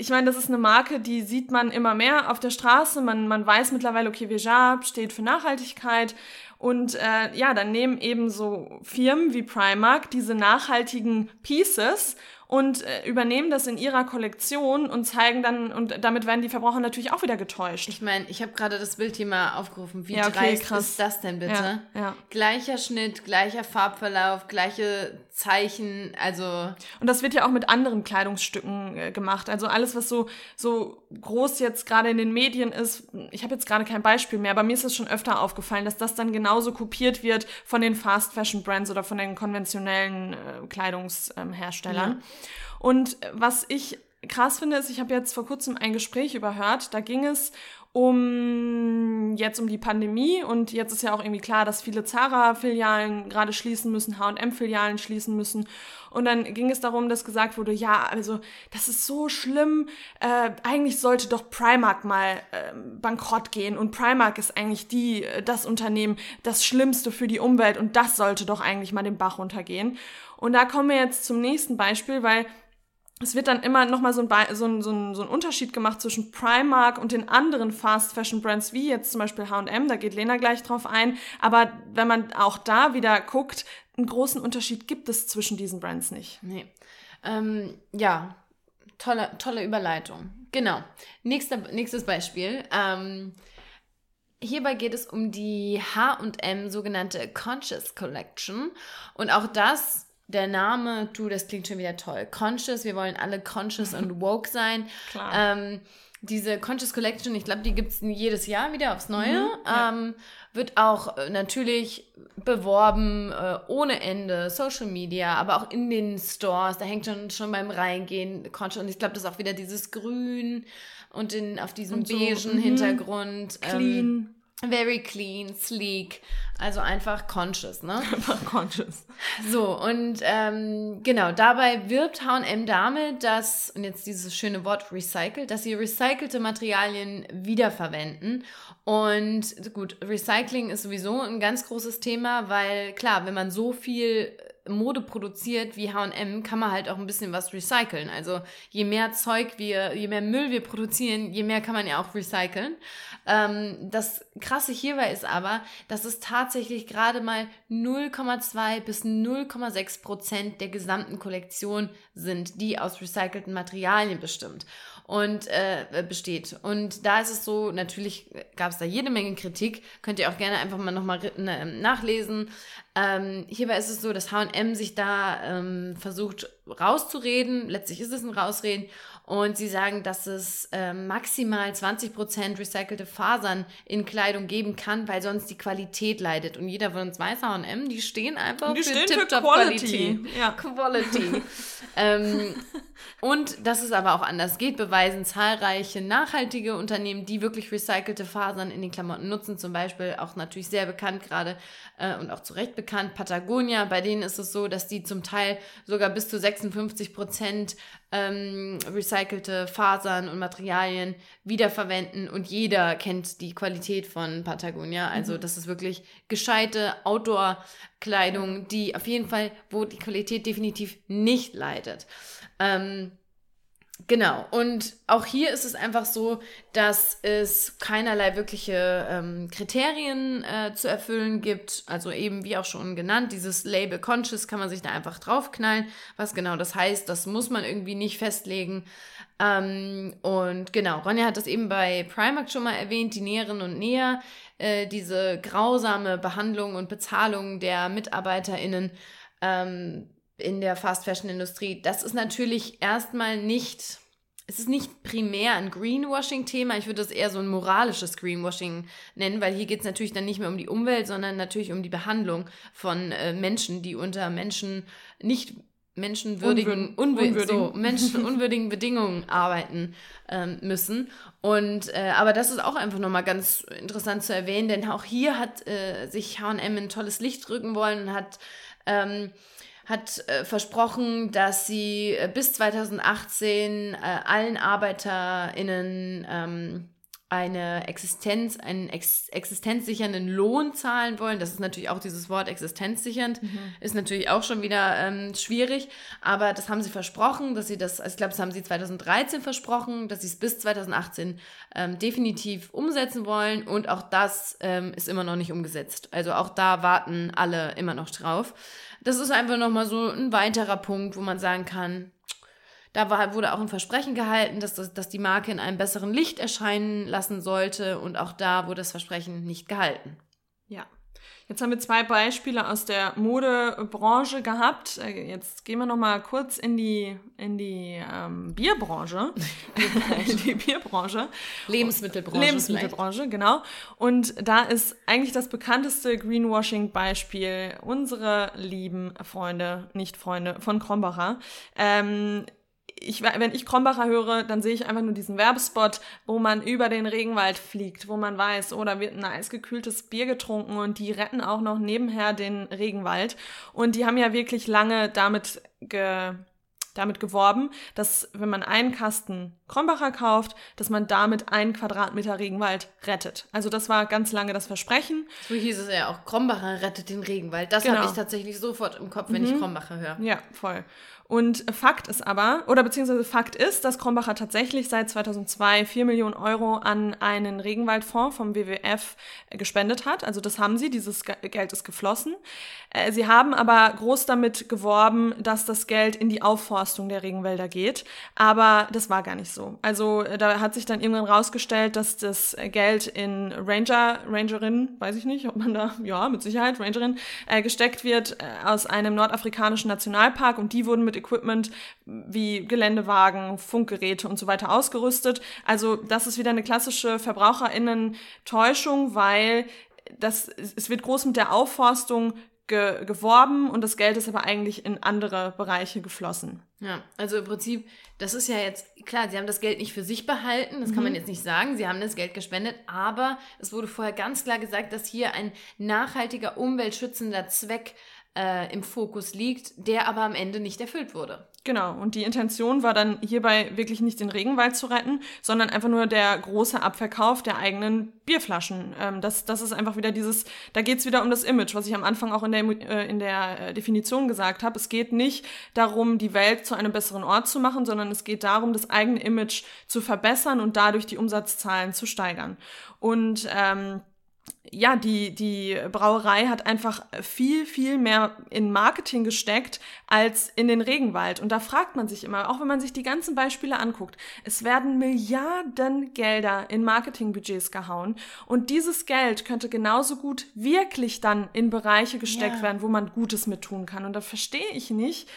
ich meine, das ist eine Marke, die sieht man immer mehr auf der Straße. Man, man weiß mittlerweile, okay, Veja steht für Nachhaltigkeit. Und äh, ja, dann nehmen eben so Firmen wie Primark diese nachhaltigen Pieces und äh, übernehmen das in ihrer Kollektion und zeigen dann, und damit werden die Verbraucher natürlich auch wieder getäuscht. Ich meine, ich habe gerade das Bild hier mal aufgerufen. Wie ja, okay, dreist krass. ist das denn bitte? Ja, ja. Gleicher Schnitt, gleicher Farbverlauf, gleiche Zeichen, also. Und das wird ja auch mit anderen Kleidungsstücken äh, gemacht. Also alles, was so, so groß jetzt gerade in den Medien ist, ich habe jetzt gerade kein Beispiel mehr, aber mir ist es schon öfter aufgefallen, dass das dann genauso kopiert wird von den Fast Fashion Brands oder von den konventionellen äh, Kleidungsherstellern. Ja. Und was ich krass finde, ist, ich habe jetzt vor kurzem ein Gespräch überhört, da ging es um jetzt um die Pandemie. Und jetzt ist ja auch irgendwie klar, dass viele Zara-Filialen gerade schließen müssen, H&M-Filialen schließen müssen. Und dann ging es darum, dass gesagt wurde, ja, also das ist so schlimm, äh, eigentlich sollte doch Primark mal äh, bankrott gehen. Und Primark ist eigentlich die, äh, das Unternehmen, das Schlimmste für die Umwelt. Und das sollte doch eigentlich mal den Bach runtergehen. Und da kommen wir jetzt zum nächsten Beispiel, weil es wird dann immer nochmal so ein, so, ein, so, ein, so ein Unterschied gemacht zwischen Primark und den anderen Fast Fashion Brands, wie jetzt zum Beispiel H&M, da geht Lena gleich drauf ein. Aber wenn man auch da wieder guckt, einen großen Unterschied gibt es zwischen diesen Brands nicht. Nee. Ähm, ja, tolle, tolle Überleitung. Genau. Nächster, nächstes Beispiel. Ähm, hierbei geht es um die H&M sogenannte Conscious Collection und auch das der Name, du, das klingt schon wieder toll. Conscious, wir wollen alle conscious und woke sein. Klar. Ähm, diese Conscious Collection, ich glaube, die gibt es jedes Jahr wieder aufs Neue. Mhm, ja. ähm, wird auch äh, natürlich beworben äh, ohne Ende, Social Media, aber auch in den Stores. Da hängt schon, schon beim Reingehen Conscious. Und ich glaube, das ist auch wieder dieses Grün und in, auf diesem so, beigen mhm. Hintergrund. Ähm, Clean. Ähm, Very clean, sleek, also einfach conscious, ne? Einfach conscious. So, und ähm, genau, dabei wirbt HM damit, dass, und jetzt dieses schöne Wort recycelt, dass sie recycelte Materialien wiederverwenden. Und gut, Recycling ist sowieso ein ganz großes Thema, weil klar, wenn man so viel Mode produziert wie H&M, kann man halt auch ein bisschen was recyceln. Also je mehr Zeug wir, je mehr Müll wir produzieren, je mehr kann man ja auch recyceln. Ähm, das Krasse hierbei ist aber, dass es tatsächlich gerade mal 0,2 bis 0,6 Prozent der gesamten Kollektion sind, die aus recycelten Materialien bestimmt und äh, besteht. Und da ist es so, natürlich gab es da jede Menge Kritik, könnt ihr auch gerne einfach mal nochmal ne, nachlesen. Ähm, hierbei ist es so, dass HM sich da ähm, versucht rauszureden. Letztlich ist es ein Rausreden. Und sie sagen, dass es äh, maximal 20% recycelte Fasern in Kleidung geben kann, weil sonst die Qualität leidet. Und jeder von uns weiß, H&M, die stehen einfach die für Tip-Top-Quality. Ja. Quality. ähm, und dass es aber auch anders geht, beweisen zahlreiche nachhaltige Unternehmen, die wirklich recycelte Fasern in den Klamotten nutzen. Zum Beispiel auch natürlich sehr bekannt gerade äh, und auch zu Recht bekannt, Patagonia. Bei denen ist es so, dass die zum Teil sogar bis zu 56 Prozent ähm, recycelte Fasern und Materialien wiederverwenden und jeder kennt die Qualität von Patagonia. Also mhm. das ist wirklich gescheite Outdoor-Kleidung, die auf jeden Fall, wo die Qualität definitiv nicht leidet. Ähm, Genau, und auch hier ist es einfach so, dass es keinerlei wirkliche ähm, Kriterien äh, zu erfüllen gibt. Also eben, wie auch schon genannt, dieses Label Conscious kann man sich da einfach draufknallen. Was genau das heißt, das muss man irgendwie nicht festlegen. Ähm, und genau, Ronja hat das eben bei Primark schon mal erwähnt, die Näherinnen und Näher, äh, diese grausame Behandlung und Bezahlung der MitarbeiterInnen. Ähm, in der Fast Fashion Industrie. Das ist natürlich erstmal nicht, es ist nicht primär ein Greenwashing-Thema. Ich würde das eher so ein moralisches Greenwashing nennen, weil hier geht es natürlich dann nicht mehr um die Umwelt, sondern natürlich um die Behandlung von äh, Menschen, die unter Menschen nicht menschenwürdigen, unwür unwürdigen. So, menschenunwürdigen Bedingungen arbeiten ähm, müssen. Und äh, aber das ist auch einfach nochmal ganz interessant zu erwähnen, denn auch hier hat äh, sich H&M in ein tolles Licht rücken wollen und hat ähm, hat äh, versprochen, dass sie äh, bis 2018 äh, allen ArbeiterInnen ähm, eine Existenz, einen ex existenzsichernden Lohn zahlen wollen. Das ist natürlich auch dieses Wort existenzsichernd, mhm. ist natürlich auch schon wieder ähm, schwierig, aber das haben sie versprochen, dass sie das, also ich glaube, das haben sie 2013 versprochen, dass sie es bis 2018 ähm, definitiv umsetzen wollen und auch das ähm, ist immer noch nicht umgesetzt. Also auch da warten alle immer noch drauf das ist einfach nochmal so ein weiterer Punkt, wo man sagen kann, da war, wurde auch ein Versprechen gehalten, dass, das, dass die Marke in einem besseren Licht erscheinen lassen sollte und auch da wurde das Versprechen nicht gehalten. Ja. Jetzt haben wir zwei Beispiele aus der Modebranche gehabt. Äh, jetzt gehen wir noch mal kurz in die, in die ähm, Bierbranche. in die Bierbranche. Lebensmittelbranche. Lebensmittelbranche, vielleicht. genau. Und da ist eigentlich das bekannteste Greenwashing-Beispiel unsere lieben Freunde, nicht Freunde von Krombacher. Ähm, ich, wenn ich Krombacher höre, dann sehe ich einfach nur diesen Werbespot, wo man über den Regenwald fliegt, wo man weiß, oh, da wird ein eisgekühltes Bier getrunken und die retten auch noch nebenher den Regenwald. Und die haben ja wirklich lange damit ge damit geworben, dass wenn man einen Kasten Krombacher kauft, dass man damit einen Quadratmeter Regenwald rettet. Also das war ganz lange das Versprechen. So hieß es ja auch, Krombacher rettet den Regenwald. Das genau. habe ich tatsächlich sofort im Kopf, wenn mhm. ich Krombacher höre. Ja, voll. Und Fakt ist aber, oder beziehungsweise Fakt ist, dass Krombacher tatsächlich seit 2002 4 Millionen Euro an einen Regenwaldfonds vom WWF gespendet hat. Also das haben sie, dieses Geld ist geflossen. Äh, sie haben aber groß damit geworben, dass das Geld in die Aufforstung der Regenwälder geht. Aber das war gar nicht so. so. Also äh, da hat sich dann irgendwann rausgestellt, dass das Geld in Ranger, Rangerin, weiß ich nicht, ob man da, ja, mit Sicherheit, Rangerin, äh, gesteckt wird äh, aus einem nordafrikanischen Nationalpark und die wurden mit Equipment wie Geländewagen, Funkgeräte und so weiter ausgerüstet. Also das ist wieder eine klassische VerbraucherInnen-Täuschung, weil das, es wird groß mit der Aufforstung ge geworben und das Geld ist aber eigentlich in andere Bereiche geflossen. Ja, also im Prinzip, das ist ja jetzt, klar, sie haben das Geld nicht für sich behalten, das mhm. kann man mhm. jetzt nicht sagen, sie haben das Geld gespendet, aber es wurde vorher ganz klar gesagt, dass hier ein nachhaltiger, umweltschützender Zweck äh, im Fokus liegt, der aber am Ende nicht erfüllt wurde. Genau, und die Intention war dann hierbei wirklich nicht den Regenwald zu retten, sondern einfach nur der große Abverkauf der eigenen Bierflaschen. Ähm, das, das ist einfach wieder dieses, da geht's wieder um das Image, was ich am Anfang auch in der, äh, in der äh, Definition gesagt habe. Es geht nicht darum, die Welt zu einem besseren Ort zu machen, sondern es geht darum, das eigene Image zu verbessern und dadurch die Umsatzzahlen zu steigern. Und ähm, ja, die, die Brauerei hat einfach viel, viel mehr in Marketing gesteckt als in den Regenwald. Und da fragt man sich immer, auch wenn man sich die ganzen Beispiele anguckt, es werden Milliarden Gelder in Marketingbudgets gehauen. Und dieses Geld könnte genauso gut wirklich dann in Bereiche gesteckt ja. werden, wo man Gutes mit tun kann. Und da verstehe ich nicht,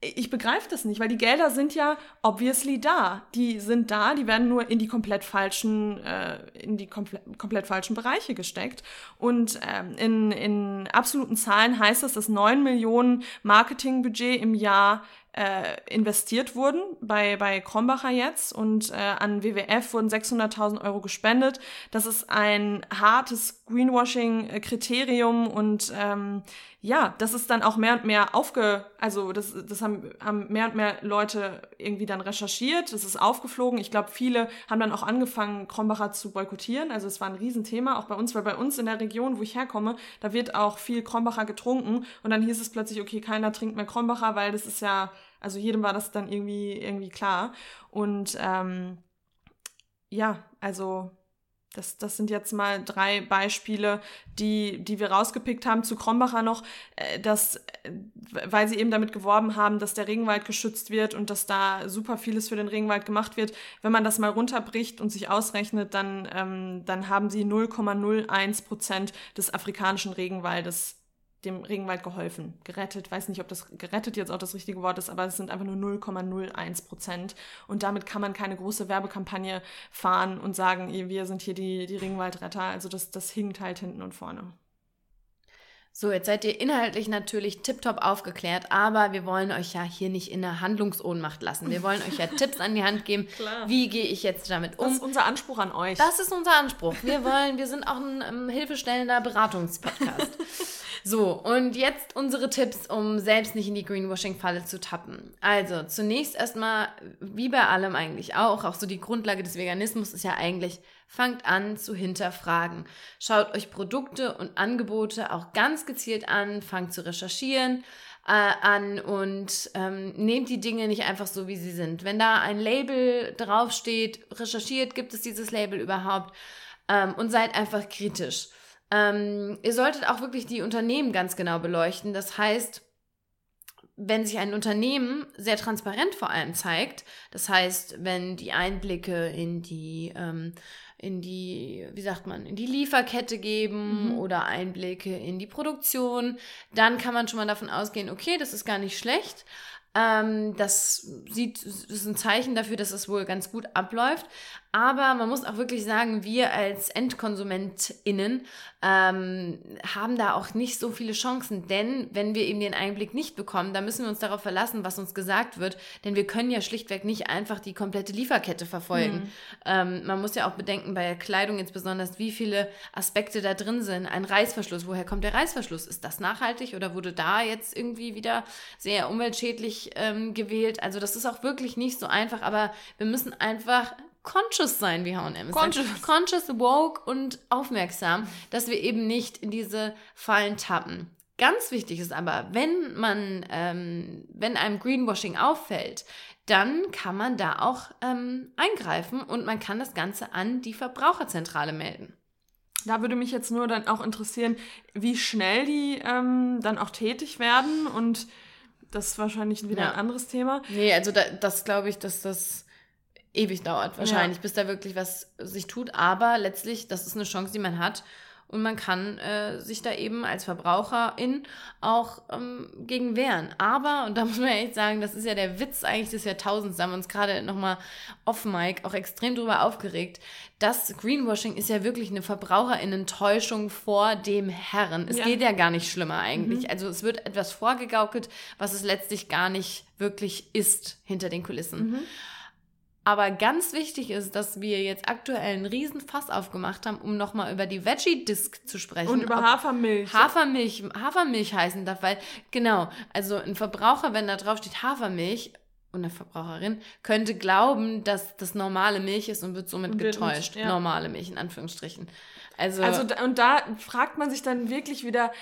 ich begreife das nicht, weil die Gelder sind ja obviously da. Die sind da, die werden nur in die komplett falschen, äh, in die komple komplett falschen Bereiche gesteckt. Und ähm, in, in absoluten Zahlen heißt das, dass 9 Millionen Marketingbudget im Jahr äh, investiert wurden bei, bei Krombacher jetzt und äh, an WWF wurden 600.000 Euro gespendet. Das ist ein hartes Greenwashing-Kriterium und ähm, ja, das ist dann auch mehr und mehr aufge, also das, das haben, haben mehr und mehr Leute irgendwie dann recherchiert, das ist aufgeflogen. Ich glaube, viele haben dann auch angefangen, Krombacher zu boykottieren. Also es war ein Riesenthema, auch bei uns, weil bei uns in der Region, wo ich herkomme, da wird auch viel Krombacher getrunken und dann hieß es plötzlich, okay, keiner trinkt mehr Krombacher, weil das ist ja also jedem war das dann irgendwie, irgendwie klar. Und ähm, ja, also das, das sind jetzt mal drei Beispiele, die, die wir rausgepickt haben. Zu Krombacher noch, äh, dass, äh, weil sie eben damit geworben haben, dass der Regenwald geschützt wird und dass da super vieles für den Regenwald gemacht wird. Wenn man das mal runterbricht und sich ausrechnet, dann, ähm, dann haben sie 0,01 Prozent des afrikanischen Regenwaldes dem Regenwald geholfen, gerettet. Weiß nicht, ob das gerettet jetzt auch das richtige Wort ist, aber es sind einfach nur 0,01 Prozent. Und damit kann man keine große Werbekampagne fahren und sagen, wir sind hier die, die Regenwaldretter. Also das, das hinkt halt hinten und vorne. So, jetzt seid ihr inhaltlich natürlich tiptop aufgeklärt, aber wir wollen euch ja hier nicht in der Handlungsohnmacht lassen. Wir wollen euch ja Tipps an die Hand geben. Klar. Wie gehe ich jetzt damit um? Das ist unser Anspruch an euch. Das ist unser Anspruch. Wir wollen, wir sind auch ein um, hilfestellender Beratungspodcast. So, und jetzt unsere Tipps, um selbst nicht in die Greenwashing-Falle zu tappen. Also, zunächst erstmal, wie bei allem eigentlich auch, auch so die Grundlage des Veganismus ist ja eigentlich, fangt an zu hinterfragen. Schaut euch Produkte und Angebote auch ganz gezielt an, fangt zu recherchieren äh, an und ähm, nehmt die Dinge nicht einfach so, wie sie sind. Wenn da ein Label draufsteht, recherchiert, gibt es dieses Label überhaupt ähm, und seid einfach kritisch. Ähm, ihr solltet auch wirklich die Unternehmen ganz genau beleuchten. Das heißt, wenn sich ein Unternehmen sehr transparent vor allem zeigt, das heißt, wenn die Einblicke in die, ähm, in die, wie sagt man, in die Lieferkette geben mhm. oder Einblicke in die Produktion, dann kann man schon mal davon ausgehen, okay, das ist gar nicht schlecht. Ähm, das sieht, das ist ein Zeichen dafür, dass es wohl ganz gut abläuft. Aber man muss auch wirklich sagen, wir als EndkonsumentInnen ähm, haben da auch nicht so viele Chancen, denn wenn wir eben den Einblick nicht bekommen, dann müssen wir uns darauf verlassen, was uns gesagt wird, denn wir können ja schlichtweg nicht einfach die komplette Lieferkette verfolgen. Mhm. Ähm, man muss ja auch bedenken, bei Kleidung jetzt besonders, wie viele Aspekte da drin sind. Ein Reißverschluss, woher kommt der Reißverschluss? Ist das nachhaltig oder wurde da jetzt irgendwie wieder sehr umweltschädlich ähm, gewählt? Also das ist auch wirklich nicht so einfach, aber wir müssen einfach conscious sein wie H&M. Conscious. conscious, woke und aufmerksam, dass wir eben nicht in diese Fallen tappen. Ganz wichtig ist aber, wenn man, ähm, wenn einem Greenwashing auffällt, dann kann man da auch ähm, eingreifen und man kann das Ganze an die Verbraucherzentrale melden. Da würde mich jetzt nur dann auch interessieren, wie schnell die ähm, dann auch tätig werden und das ist wahrscheinlich wieder ja. ein anderes Thema. Nee, also da, das glaube ich, dass das ewig dauert wahrscheinlich, ja. bis da wirklich was sich tut. Aber letztlich, das ist eine Chance, die man hat. Und man kann äh, sich da eben als Verbraucherin auch ähm, gegen wehren. Aber, und da muss man ja echt sagen, das ist ja der Witz eigentlich des Jahrtausends, da haben wir uns gerade nochmal off-Mic auch extrem drüber aufgeregt. Das Greenwashing ist ja wirklich eine Verbraucherinnen-Täuschung vor dem Herren. Es ja. geht ja gar nicht schlimmer eigentlich. Mhm. Also es wird etwas vorgegaukelt, was es letztlich gar nicht wirklich ist hinter den Kulissen. Mhm. Aber ganz wichtig ist, dass wir jetzt aktuell einen riesen Fass aufgemacht haben, um nochmal über die Veggie-Disc zu sprechen. Und über Hafermilch. Hafermilch, Hafermilch heißen darf, weil, genau, also ein Verbraucher, wenn da drauf steht Hafermilch, und eine Verbraucherin könnte glauben, dass das normale Milch ist und wird somit und getäuscht. ja. Normale Milch in Anführungsstrichen. Also, also und da fragt man sich dann wirklich wieder,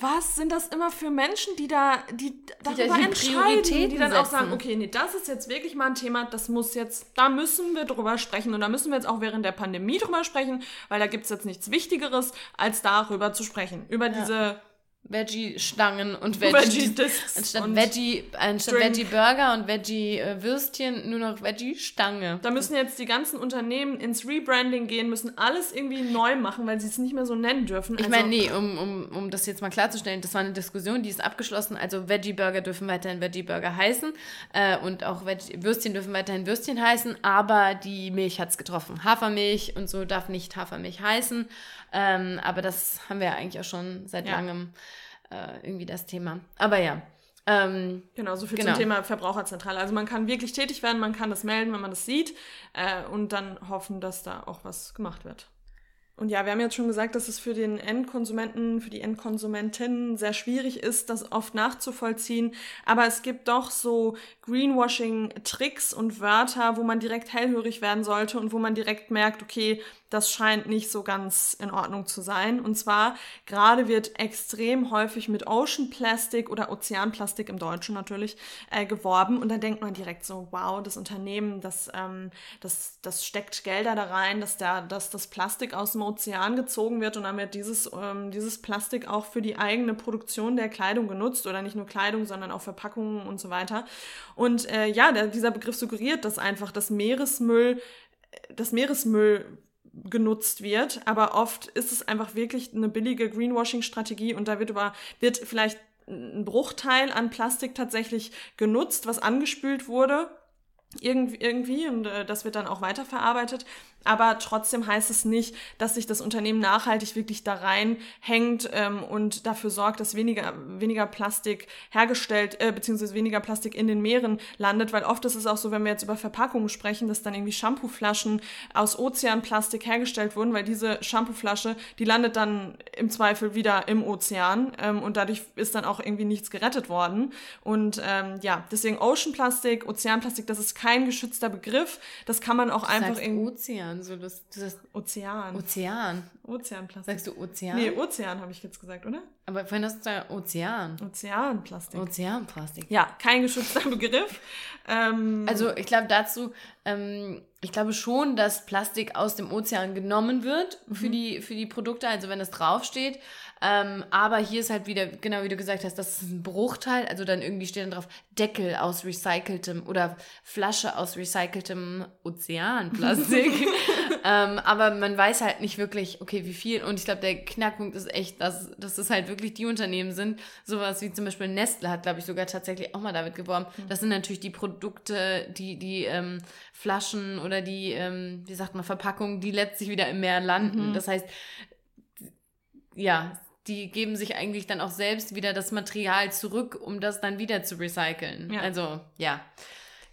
was sind das immer für Menschen, die da, die darüber die entscheiden, die dann auch sagen, okay, nee, das ist jetzt wirklich mal ein Thema, das muss jetzt, da müssen wir drüber sprechen und da müssen wir jetzt auch während der Pandemie drüber sprechen, weil da gibt es jetzt nichts Wichtigeres, als darüber zu sprechen, über ja. diese Veggie-Stangen und Veggie, Veggie anstatt Veggie, anstatt Veggie-Burger und Veggie-Würstchen nur noch Veggie-Stange. Da müssen jetzt die ganzen Unternehmen ins Rebranding gehen, müssen alles irgendwie neu machen, weil sie es nicht mehr so nennen dürfen. Ich also, meine, nee, um, um, um das jetzt mal klarzustellen, das war eine Diskussion, die ist abgeschlossen. Also Veggie-Burger dürfen weiterhin Veggie-Burger heißen äh, und auch Veggie Würstchen dürfen weiterhin Würstchen heißen, aber die Milch hat es getroffen. Hafermilch und so darf nicht Hafermilch heißen. Ähm, aber das haben wir ja eigentlich auch schon seit ja. langem äh, irgendwie das Thema. Aber ja. Ähm, genau, so viel genau. zum Thema Verbraucherzentrale. Also man kann wirklich tätig werden, man kann das melden, wenn man das sieht äh, und dann hoffen, dass da auch was gemacht wird. Und ja, wir haben jetzt schon gesagt, dass es für den Endkonsumenten, für die Endkonsumentinnen sehr schwierig ist, das oft nachzuvollziehen. Aber es gibt doch so Greenwashing-Tricks und Wörter, wo man direkt hellhörig werden sollte und wo man direkt merkt, okay, das scheint nicht so ganz in Ordnung zu sein. Und zwar gerade wird extrem häufig mit Ocean Plastic oder Ozeanplastik im Deutschen natürlich äh, geworben. Und dann denkt man direkt so, wow, das Unternehmen, das, ähm, das, das steckt Gelder da rein, dass, der, dass das Plastik aus dem Ozean gezogen wird und dann wird dieses, ähm, dieses Plastik auch für die eigene Produktion der Kleidung genutzt oder nicht nur Kleidung, sondern auch Verpackungen und so weiter. Und äh, ja, der, dieser Begriff suggeriert, dass einfach das Meeresmüll, das Meeresmüll genutzt wird, aber oft ist es einfach wirklich eine billige Greenwashing-Strategie und da wird über, wird vielleicht ein Bruchteil an Plastik tatsächlich genutzt, was angespült wurde irgendwie und äh, das wird dann auch weiterverarbeitet aber trotzdem heißt es nicht, dass sich das Unternehmen nachhaltig wirklich da reinhängt ähm, und dafür sorgt, dass weniger, weniger Plastik hergestellt, äh, beziehungsweise weniger Plastik in den Meeren landet, weil oft ist es auch so, wenn wir jetzt über Verpackungen sprechen, dass dann irgendwie Shampooflaschen aus Ozeanplastik hergestellt wurden, weil diese Shampooflasche, die landet dann im Zweifel wieder im Ozean ähm, und dadurch ist dann auch irgendwie nichts gerettet worden. Und ähm, ja, deswegen Oceanplastik, Ozeanplastik, das ist kein geschützter Begriff. Das kann man auch das einfach irgendwie. Ozean. Ozean, so das, das Ozean. Ozean. Ozeanplastik. Sagst du Ozean? Nee, Ozean habe ich jetzt gesagt, oder? Aber vorhin hast du ja Ozean. Ozeanplastik. Ozeanplastik. Ja, kein geschützter Begriff. Ähm, also ich glaube dazu, ähm, ich glaube schon, dass Plastik aus dem Ozean genommen wird für, mhm. die, für die Produkte, also wenn es draufsteht. Ähm, aber hier ist halt wieder, genau wie du gesagt hast, das ist ein Bruchteil. Also dann irgendwie steht dann drauf Deckel aus recyceltem oder Flasche aus recyceltem Ozeanplastik. ähm, aber man weiß halt nicht wirklich, okay, wie viel. Und ich glaube, der Knackpunkt ist echt, dass, dass das halt wirklich die Unternehmen sind. Sowas wie zum Beispiel Nestle hat, glaube ich, sogar tatsächlich auch mal damit geworben. Mhm. Das sind natürlich die Produkte, die, die ähm, Flaschen oder die, ähm, wie sagt man, Verpackungen, die letztlich wieder im Meer landen. Mhm. Das heißt, ja, die geben sich eigentlich dann auch selbst wieder das Material zurück, um das dann wieder zu recyceln. Ja. Also, ja,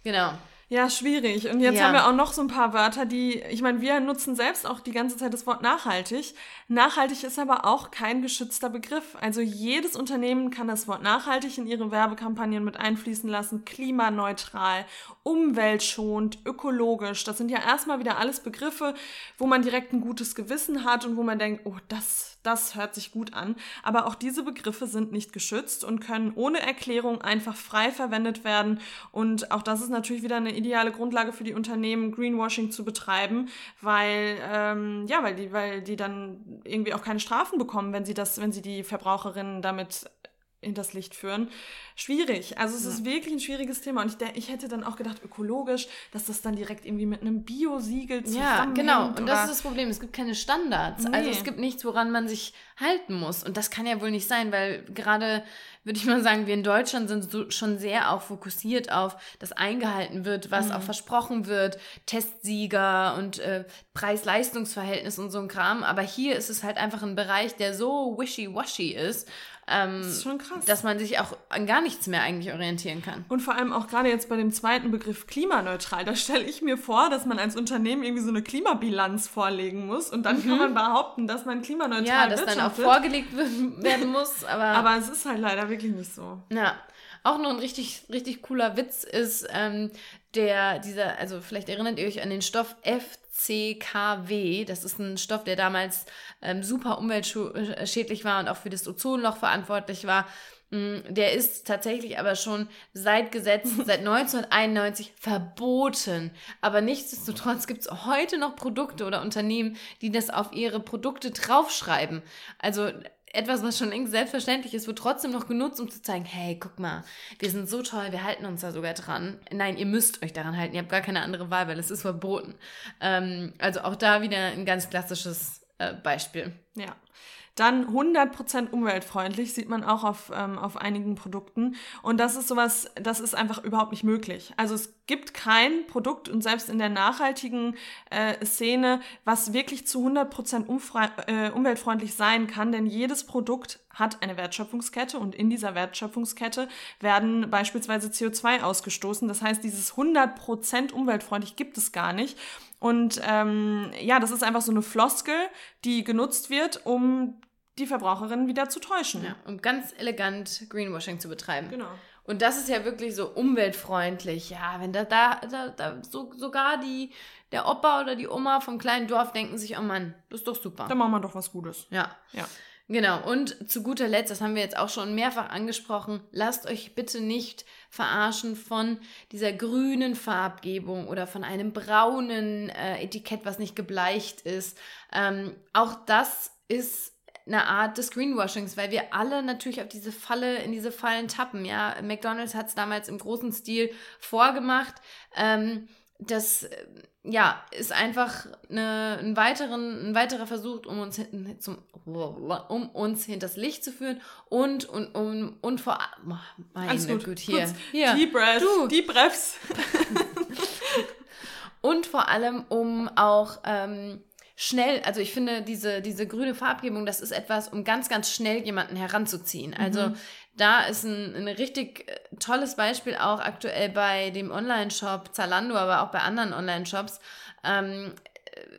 genau. Ja, schwierig. Und jetzt ja. haben wir auch noch so ein paar Wörter, die, ich meine, wir nutzen selbst auch die ganze Zeit das Wort nachhaltig. Nachhaltig ist aber auch kein geschützter Begriff. Also jedes Unternehmen kann das Wort nachhaltig in ihre Werbekampagnen mit einfließen lassen, klimaneutral, umweltschonend, ökologisch. Das sind ja erstmal wieder alles Begriffe, wo man direkt ein gutes Gewissen hat und wo man denkt, oh, das das hört sich gut an. Aber auch diese Begriffe sind nicht geschützt und können ohne Erklärung einfach frei verwendet werden. Und auch das ist natürlich wieder eine ideale Grundlage für die Unternehmen, Greenwashing zu betreiben, weil, ähm, ja, weil die, weil die dann irgendwie auch keine Strafen bekommen, wenn sie das, wenn sie die Verbraucherinnen damit hinters Licht führen. Schwierig. Also es ja. ist wirklich ein schwieriges Thema. Und ich, ich hätte dann auch gedacht, ökologisch, dass das dann direkt irgendwie mit einem Biosiegel zusammenhängt. Ja, genau. Und das ist das Problem. Es gibt keine Standards. Nee. Also es gibt nichts, woran man sich halten muss. Und das kann ja wohl nicht sein, weil gerade würde ich mal sagen, wir in Deutschland sind so schon sehr auch fokussiert auf, dass eingehalten wird, was mhm. auch versprochen wird, Testsieger und äh, Preis-Leistungs-Verhältnis und so ein Kram. Aber hier ist es halt einfach ein Bereich, der so wishy-washy ist, ähm, das ist schon krass. Dass man sich auch an gar nichts mehr eigentlich orientieren kann. Und vor allem auch gerade jetzt bei dem zweiten Begriff klimaneutral, da stelle ich mir vor, dass man als Unternehmen irgendwie so eine Klimabilanz vorlegen muss und dann mhm. kann man behaupten, dass man klimaneutral Ja, dass dann auch vorgelegt werden muss. Aber, aber es ist halt leider wirklich nicht so. Ja. Auch noch ein richtig, richtig cooler Witz ist, ähm, der, dieser, also vielleicht erinnert ihr euch an den Stoff FCKW. Das ist ein Stoff, der damals ähm, super umweltschädlich war und auch für das Ozonloch verantwortlich war. Mm, der ist tatsächlich aber schon seit Gesetz, seit 1991 verboten. Aber nichtsdestotrotz gibt es heute noch Produkte oder Unternehmen, die das auf ihre Produkte draufschreiben. Also etwas, was schon selbstverständlich ist, wird trotzdem noch genutzt, um zu zeigen, hey, guck mal, wir sind so toll, wir halten uns da sogar dran. Nein, ihr müsst euch daran halten, ihr habt gar keine andere Wahl, weil es ist verboten. Ähm, also auch da wieder ein ganz klassisches äh, Beispiel. Ja. Dann 100% umweltfreundlich, sieht man auch auf, ähm, auf einigen Produkten. Und das ist sowas, das ist einfach überhaupt nicht möglich. Also es gibt kein Produkt und selbst in der nachhaltigen äh, Szene, was wirklich zu 100% äh, umweltfreundlich sein kann, denn jedes Produkt hat eine Wertschöpfungskette und in dieser Wertschöpfungskette werden beispielsweise CO2 ausgestoßen. Das heißt, dieses 100% umweltfreundlich gibt es gar nicht. Und ähm, ja, das ist einfach so eine Floskel, die genutzt wird, um die Verbraucherinnen wieder zu täuschen. Ja, um ganz elegant Greenwashing zu betreiben. Genau. Und das ist ja wirklich so umweltfreundlich. Ja, wenn da, da, da, da so, sogar die, der Opa oder die Oma vom kleinen Dorf denken sich, oh Mann, das ist doch super. Da machen wir doch was Gutes. Ja. Ja. Genau, und zu guter Letzt, das haben wir jetzt auch schon mehrfach angesprochen, lasst euch bitte nicht verarschen von dieser grünen Farbgebung oder von einem braunen äh, Etikett, was nicht gebleicht ist. Ähm, auch das ist eine Art des Greenwashings, weil wir alle natürlich auf diese Falle, in diese Fallen tappen. Ja, McDonald's hat es damals im großen Stil vorgemacht. Ähm, das ja, ist einfach eine, ein, weiteren, ein weiterer Versuch, um uns, hinten zum, um uns hinters Licht zu führen und, und, um, und vor allem, meine Alles gut, gut hier, hier, Deep Breath, du. Deep Breaths. und vor allem, um auch ähm, schnell, also ich finde, diese, diese grüne Farbgebung, das ist etwas, um ganz, ganz schnell jemanden heranzuziehen. Also mhm da ist ein, ein richtig äh, tolles Beispiel auch aktuell bei dem Online-Shop Zalando, aber auch bei anderen Online-Shops. Ähm,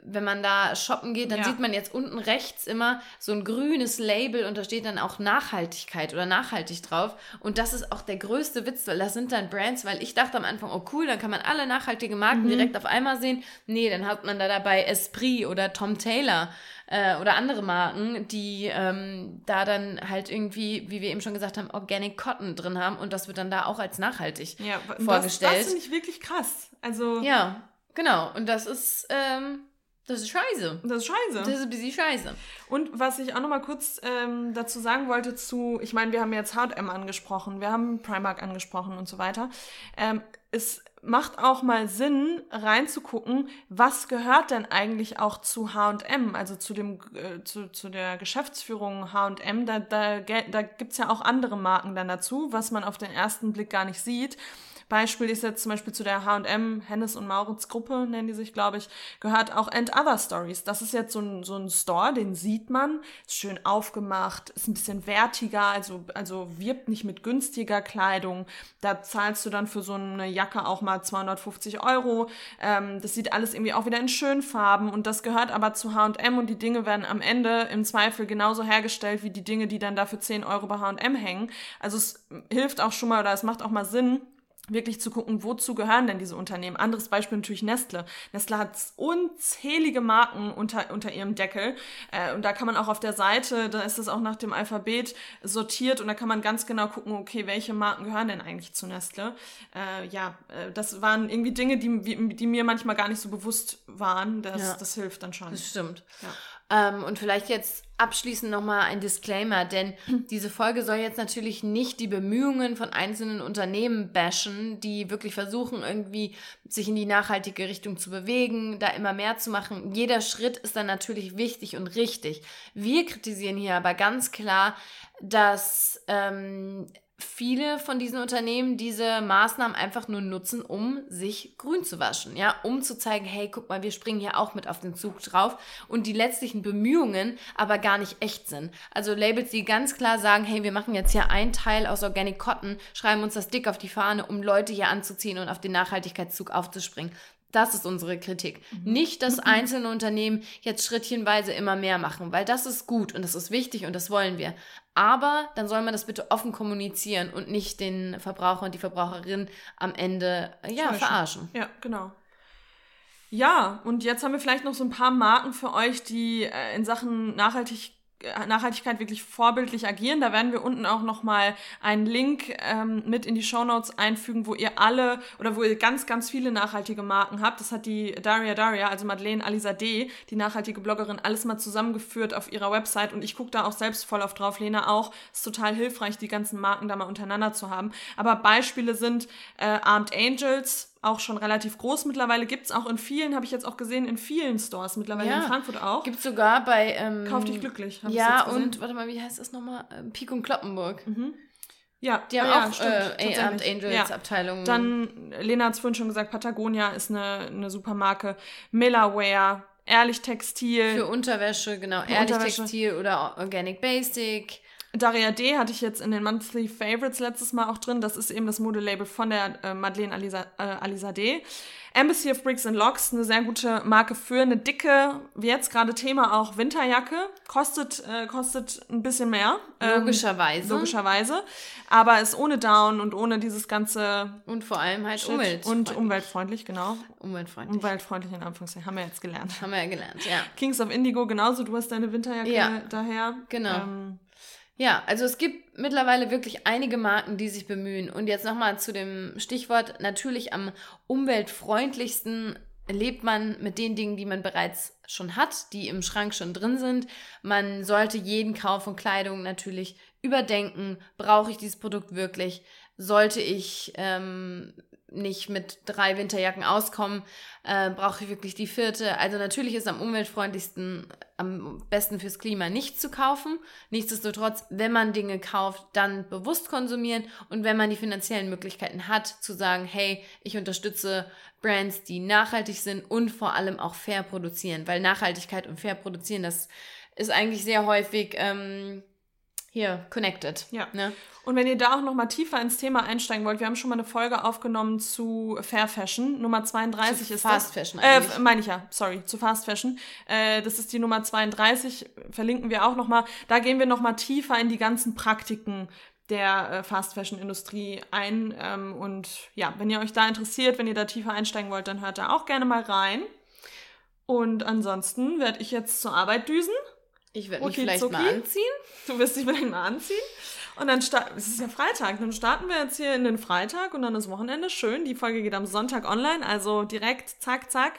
wenn man da shoppen geht, dann ja. sieht man jetzt unten rechts immer so ein grünes Label und da steht dann auch Nachhaltigkeit oder nachhaltig drauf. Und das ist auch der größte Witz, weil das sind dann Brands, weil ich dachte am Anfang, oh cool, dann kann man alle nachhaltige Marken mhm. direkt auf einmal sehen. Nee, dann hat man da dabei Esprit oder Tom Taylor äh, oder andere Marken, die ähm, da dann halt irgendwie, wie wir eben schon gesagt haben, Organic Cotton drin haben und das wird dann da auch als nachhaltig ja, vorgestellt. Das, das finde ich wirklich krass. Also ja, genau. Und das ist ähm, das ist scheiße. Das ist scheiße. Das ist ein bisschen scheiße. Und was ich auch noch mal kurz ähm, dazu sagen wollte zu, ich meine, wir haben jetzt H&M angesprochen, wir haben Primark angesprochen und so weiter. Ähm, es macht auch mal Sinn, reinzugucken, was gehört denn eigentlich auch zu H&M, also zu dem äh, zu, zu der Geschäftsführung H&M. Da, da, da gibt's ja auch andere Marken dann dazu, was man auf den ersten Blick gar nicht sieht. Beispiel ist jetzt zum Beispiel zu der H&M, Hennes und Mauritz Gruppe, nennen die sich, glaube ich, gehört auch And Other Stories. Das ist jetzt so ein, so ein Store, den sieht man, ist schön aufgemacht, ist ein bisschen wertiger, also, also wirbt nicht mit günstiger Kleidung. Da zahlst du dann für so eine Jacke auch mal 250 Euro. Ähm, das sieht alles irgendwie auch wieder in schönen Farben und das gehört aber zu H&M und die Dinge werden am Ende im Zweifel genauso hergestellt wie die Dinge, die dann da für 10 Euro bei H&M hängen. Also es hilft auch schon mal oder es macht auch mal Sinn, wirklich zu gucken, wozu gehören denn diese Unternehmen. Anderes Beispiel natürlich Nestle. Nestle hat unzählige Marken unter, unter ihrem Deckel äh, und da kann man auch auf der Seite, da ist es auch nach dem Alphabet sortiert und da kann man ganz genau gucken, okay, welche Marken gehören denn eigentlich zu Nestle. Äh, ja, äh, das waren irgendwie Dinge, die, die mir manchmal gar nicht so bewusst waren. Das, ja. das hilft dann schon. Das stimmt. Ja. Ähm, und vielleicht jetzt abschließend nochmal ein Disclaimer, denn diese Folge soll jetzt natürlich nicht die Bemühungen von einzelnen Unternehmen bashen, die wirklich versuchen, irgendwie sich in die nachhaltige Richtung zu bewegen, da immer mehr zu machen. Jeder Schritt ist dann natürlich wichtig und richtig. Wir kritisieren hier aber ganz klar, dass ähm, viele von diesen Unternehmen diese Maßnahmen einfach nur nutzen, um sich grün zu waschen, ja, um zu zeigen, hey, guck mal, wir springen hier auch mit auf den Zug drauf und die letztlichen Bemühungen aber gar nicht echt sind. Also Labels, die ganz klar sagen, hey, wir machen jetzt hier einen Teil aus Organic Cotton, schreiben uns das dick auf die Fahne, um Leute hier anzuziehen und auf den Nachhaltigkeitszug aufzuspringen. Das ist unsere Kritik. Mhm. Nicht, dass einzelne Unternehmen jetzt schrittchenweise immer mehr machen, weil das ist gut und das ist wichtig und das wollen wir. Aber dann soll man das bitte offen kommunizieren und nicht den Verbraucher und die Verbraucherin am Ende ja, verarschen. Ja, genau. Ja, und jetzt haben wir vielleicht noch so ein paar Marken für euch, die äh, in Sachen Nachhaltigkeit Nachhaltigkeit wirklich vorbildlich agieren. Da werden wir unten auch nochmal einen Link ähm, mit in die Show Notes einfügen, wo ihr alle oder wo ihr ganz, ganz viele nachhaltige Marken habt. Das hat die Daria Daria, also Madeleine Alizadeh, die nachhaltige Bloggerin, alles mal zusammengeführt auf ihrer Website. Und ich gucke da auch selbst voll auf drauf. Lena auch. Ist total hilfreich, die ganzen Marken da mal untereinander zu haben. Aber Beispiele sind äh, Armed Angels, auch schon relativ groß mittlerweile. Gibt es auch in vielen, habe ich jetzt auch gesehen, in vielen Stores mittlerweile, ja. in Frankfurt auch. Gibt es sogar bei... Ähm, Kauf dich glücklich. Ja, und warte mal, wie heißt das nochmal? Ähm, Pik und Kloppenburg. Mhm. Ja, die haben ah, auch ja, äh, Armed Angels ja. Dann, Lena hat es vorhin schon gesagt, Patagonia ist eine, eine super Marke. Millerware, Ehrlich Textil. Für Unterwäsche, genau. Ehrlich Unterwäsche. Textil oder Organic Basic. Daria D hatte ich jetzt in den Monthly Favorites letztes Mal auch drin. Das ist eben das Modelabel von der äh, Madeleine Alisa, äh, Alisa D. Embassy of Bricks and Locks, eine sehr gute Marke für eine dicke, wie jetzt gerade Thema auch Winterjacke. Kostet, äh, kostet ein bisschen mehr. Ähm, logischerweise. Logischerweise. Aber ist ohne Down und ohne dieses ganze. Und vor allem halt umweltfreundlich. Und umweltfreundlich, genau. Umweltfreundlich. Umweltfreundlich in Anführungszeichen. Haben wir jetzt gelernt. Haben wir ja gelernt, ja. Kings of Indigo genauso. Du hast deine Winterjacke ja. daher. Genau. Ähm, ja, also es gibt mittlerweile wirklich einige Marken, die sich bemühen. Und jetzt nochmal zu dem Stichwort, natürlich am umweltfreundlichsten lebt man mit den Dingen, die man bereits schon hat, die im Schrank schon drin sind. Man sollte jeden Kauf von Kleidung natürlich überdenken. Brauche ich dieses Produkt wirklich? Sollte ich ähm, nicht mit drei Winterjacken auskommen, äh, brauche ich wirklich die vierte. Also natürlich ist am umweltfreundlichsten, am besten fürs Klima nicht zu kaufen. Nichtsdestotrotz, wenn man Dinge kauft, dann bewusst konsumieren und wenn man die finanziellen Möglichkeiten hat, zu sagen, hey, ich unterstütze Brands, die nachhaltig sind und vor allem auch fair produzieren, weil Nachhaltigkeit und fair produzieren, das ist eigentlich sehr häufig ähm, hier connected. Ja. Ne? Und wenn ihr da auch noch mal tiefer ins Thema einsteigen wollt, wir haben schon mal eine Folge aufgenommen zu Fair Fashion. Nummer 32 zu ist Fast das. Fashion eigentlich. Äh, meine ich ja, sorry, zu Fast Fashion. Äh, das ist die Nummer 32, verlinken wir auch noch mal. Da gehen wir noch mal tiefer in die ganzen Praktiken der äh, Fast Fashion Industrie ein. Ähm, und ja, wenn ihr euch da interessiert, wenn ihr da tiefer einsteigen wollt, dann hört da auch gerne mal rein. Und ansonsten werde ich jetzt zur Arbeit düsen. Ich werde mich vielleicht mal anziehen. Du wirst dich vielleicht mal anziehen. Und dann starten, es ist ja Freitag, dann starten wir jetzt hier in den Freitag und dann ist Wochenende. Schön, die Folge geht am Sonntag online, also direkt, zack, zack.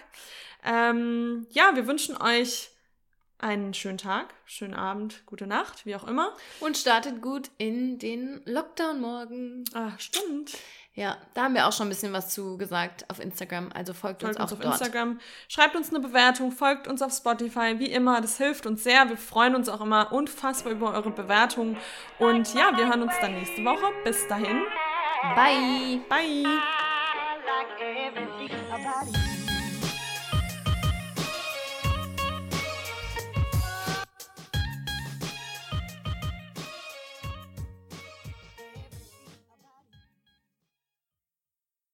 Ähm, ja, wir wünschen euch einen schönen Tag, schönen Abend, gute Nacht, wie auch immer. Und startet gut in den Lockdown morgen. Ah, stimmt. Ja, da haben wir auch schon ein bisschen was zu gesagt auf Instagram. Also folgt, folgt uns auch uns auf dort. Instagram. Schreibt uns eine Bewertung, folgt uns auf Spotify. Wie immer, das hilft uns sehr. Wir freuen uns auch immer unfassbar über eure Bewertungen. Und ja, wir hören uns dann nächste Woche. Bis dahin. Bye. Bye.